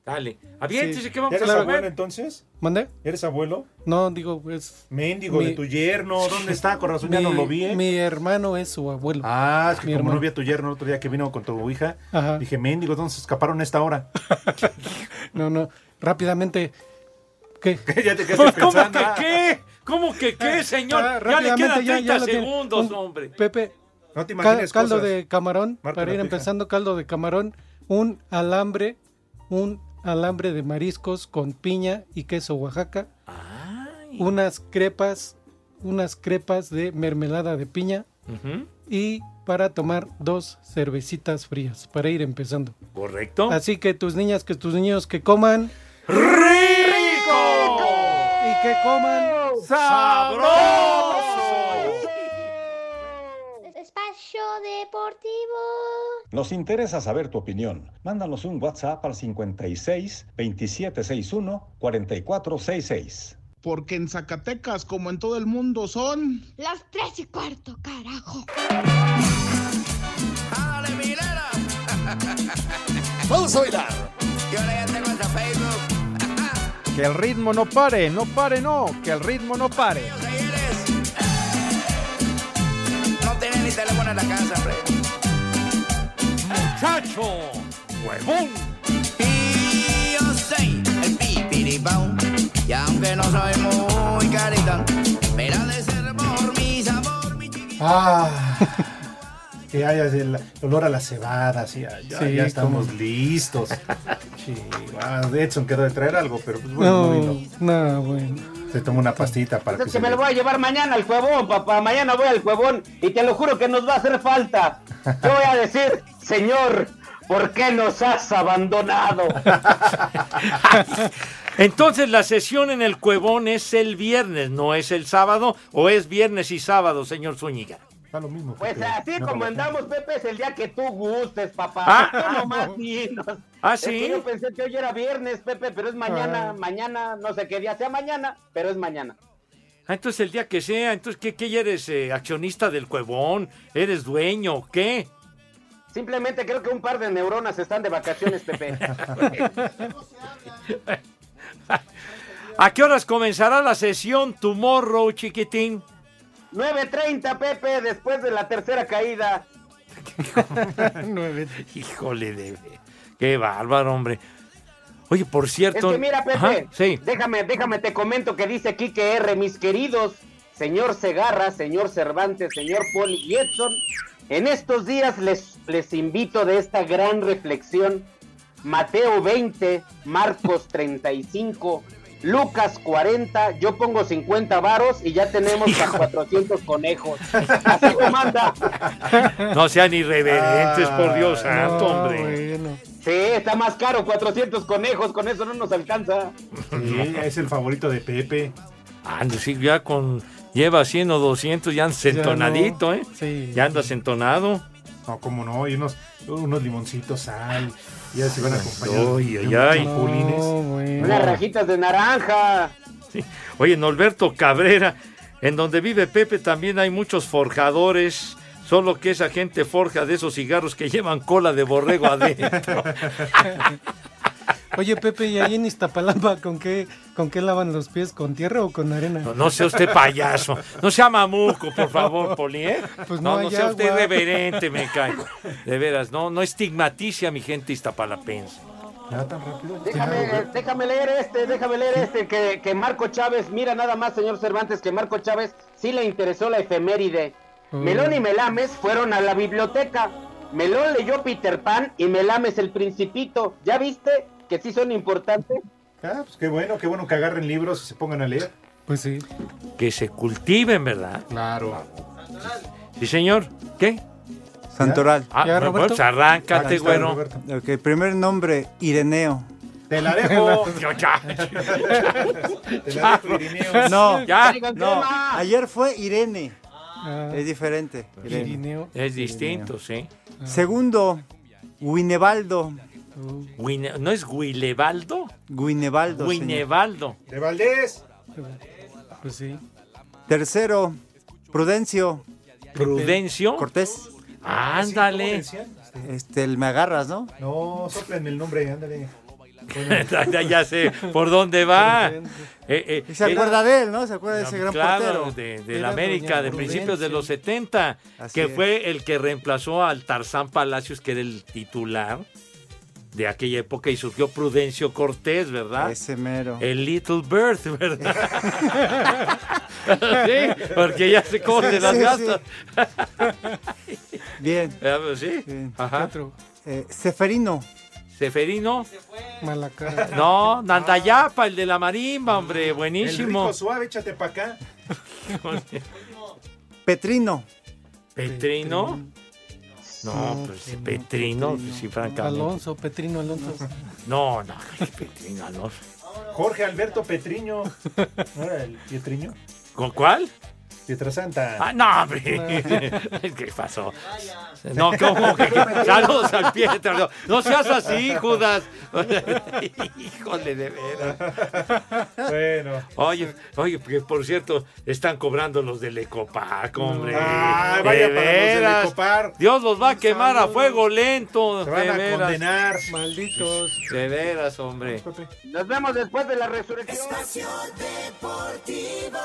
Dale. Aviéntese, ¿qué vamos ¿Eres a abuelo entonces? ¿Mande? ¿Eres abuelo? No, digo, pues. Mendigo Mi- de tu yerno. ¿Dónde está? Con razón ya no lo vi. ¿eh? Mi hermano es su abuelo. Ah, es que Mi como hermano. no vi a tu yerno el otro día que vino con tu hija, Ajá. dije, mendigo, ¿dónde se escaparon a esta hora? No, no. Rápidamente. ¿Qué? ya te quedaste ¿Cómo pensando. que ah. qué? ¿Cómo que qué, señor? Ah, ya le quedan ya- 30 ya lo tiene. segundos, Un- hombre. Pepe, No te imagines caldo cosas. de camarón, Marca para ir empezando, caldo de camarón, un alambre, un alambre de mariscos con piña y queso Oaxaca, unas crepas, unas crepas de mermelada de piña y para tomar dos cervecitas frías, para ir empezando. Correcto. Así que tus niñas, que tus niños que coman. Y que coman ¡Sabroso! Espacio Deportivo. Nos interesa saber tu opinión. Mándanos un WhatsApp al 56 2761 4466. Porque en Zacatecas, como en todo el mundo, son... Las tres y cuarto, carajo. Vamos a bailar. Yo ya tengo hasta Facebook. Que el ritmo no pare, no pare, no, que el ritmo no pare. No tiene ni teléfono en la casa, hombre. ¡Muchacho! ¡Huevón! Y yo soy el pipiripao. Y aunque no soy muy carita, ha de ser por mi sabor, mi chiquito. Ah, que haya el olor a la cebada, sí, ya, ya- Sí, ya estamos cómo. listos. Chihuahua, Edson quedó de traer algo, pero pues bueno, no, No, vino. no, bueno. Se tomó una pastita para Es que que se me le- lo voy a llevar mañana al cuevón, papá. Mañana voy al cuevón y te lo juro que nos va a hacer falta. Yo voy a decir, señor, ¿por qué nos has abandonado? Entonces la sesión en el Cuevón es el viernes, no es el sábado, o es viernes y sábado, señor Zúñiga. Da lo mismo. Pues Pepe. así No, como andamos, Pepe, es el día que tú gustes, papá. Ah, Tú ah, nomás no. dinos. Ah, Es que ¿sí? yo pensé que hoy era viernes, Pepe, pero es mañana, Ah. mañana, no sé qué día sea mañana, pero es mañana. Ah, entonces el día que sea, entonces ¿qué, qué eres eh, accionista del Cuevón? ¿Eres dueño? ¿Qué? Simplemente creo que un par de neuronas están de vacaciones, Pepe. ¿A qué horas comenzará la sesión Tomorrow, chiquitín? 9.30, Pepe, después de la tercera caída. Híjole, de... qué bárbaro, hombre. Oye, por cierto... Es que mira, Pepe, Ajá, sí. déjame, déjame, te comento que dice Quique R, mis queridos, señor Segarra, señor Cervantes, señor Poli y Edson, en estos días les, les invito de esta gran reflexión, Mateo 20, Marcos 35, Lucas 40, yo pongo 50 varos y ya tenemos a 400 conejos. Así como anda. No sean irreverentes, por Dios Ah, santo, no, hombre. Sí, está más caro, 400 conejos, con eso no nos alcanza. Sí, es el favorito de Pepe. Anda, sí, ya con... Lleva 100 o 200, ya andas entonadito, ¿eh? Sí. Ya andas entonado. No, cómo no, y unos, unos limoncitos, sal. Ya se van a acompañar. Ay, ay. Unas rajitas de naranja. Oye, en Alberto Cabrera, en donde vive Pepe, también hay muchos forjadores. Solo que esa gente forja de esos cigarros que llevan cola de borrego adentro. Oye, Pepe, ¿y ahí en Iztapalapa con qué, con qué lavan los pies? ¿Con tierra o con arena? No, no sea usted payaso. No sea mamuco, por favor, Poli, ¿eh? Pues no, no sea usted agua. reverente, me cae. De veras, no, no estigmatice a mi gente iztapalapense. Ya tan rápido. Déjame, déjame leer este, déjame leer este, que, que Marco Chávez, mira nada más, señor Cervantes, que Marco Chávez sí le interesó la efeméride. Mm. Melón y Melames fueron a la biblioteca. Melón leyó Peter Pan y Melames el Principito. ¿Ya viste que sí son importantes? Ah, pues qué bueno, qué bueno que agarren libros y se pongan a leer. Pues sí. Que se cultiven, ¿verdad? Claro. Sí, señor. ¿Qué? Santoral. Ah, bueno, pues arráncate, güero. Ok, primer nombre, Ireneo. Te la dejo. Yo ya. Te la dejo, Irineo. No, Ya. no. Ayer fue Irene. Ah, Es diferente. Irene. Irineo. Es distinto, sí. Segundo, Guine- ¿No es Guilebaldo? Guinevaldo. señor. Guinevaldo. De Valdés. Pues sí. Tercero, Prudencio. Prudencio. Cortés. Ándale. Este, el me agarras, ¿no? No, soplen el nombre, ándale. ya, sé por dónde va. Eh, eh, Y se acuerda de él, ¿no? Se acuerda de ese gran claro, portero. de, la América de principios de los 70, Así que es. fue el que reemplazó al Tarzán Palacios, que era el titular de aquella época, y surgió Prudencio Cortés, ¿verdad? Ese mero. El Little Bird, ¿verdad? sí, porque ya se cómo se las Sí, gasta. Bien. Ah, pues sí. Bien. Ajá. Otro. Eh, Seferino. Seferino. Cara. No, Nandayapa, el de la marimba, hombre, El buenísimo. rico suave, échate para acá. Petrino. Petrino. No, No, pues Petrino, Petrino. sí, francamente. Alonso, Petrino Alonso. No, no, Petrino, Alonso. Jorge Alberto Petriño. ¿No era el Pietriño? ¿Con cuál? Pietrasanta. Ah, no, hombre. ¿Qué pasó? No, ¿cómo? que- Saludos al Pietro. No, no seas así, Judas. Híjole, de veras. Bueno. Oye, oye, que por cierto, están cobrando los del Ecopac, hombre. Ah, vaya De para los del. Ecopar. Dios los va a quemar a fuego lento. Se van de a veras. condenar. Malditos. De veras, hombre. Nos vemos después de la resurrección. Espacio Deportivo.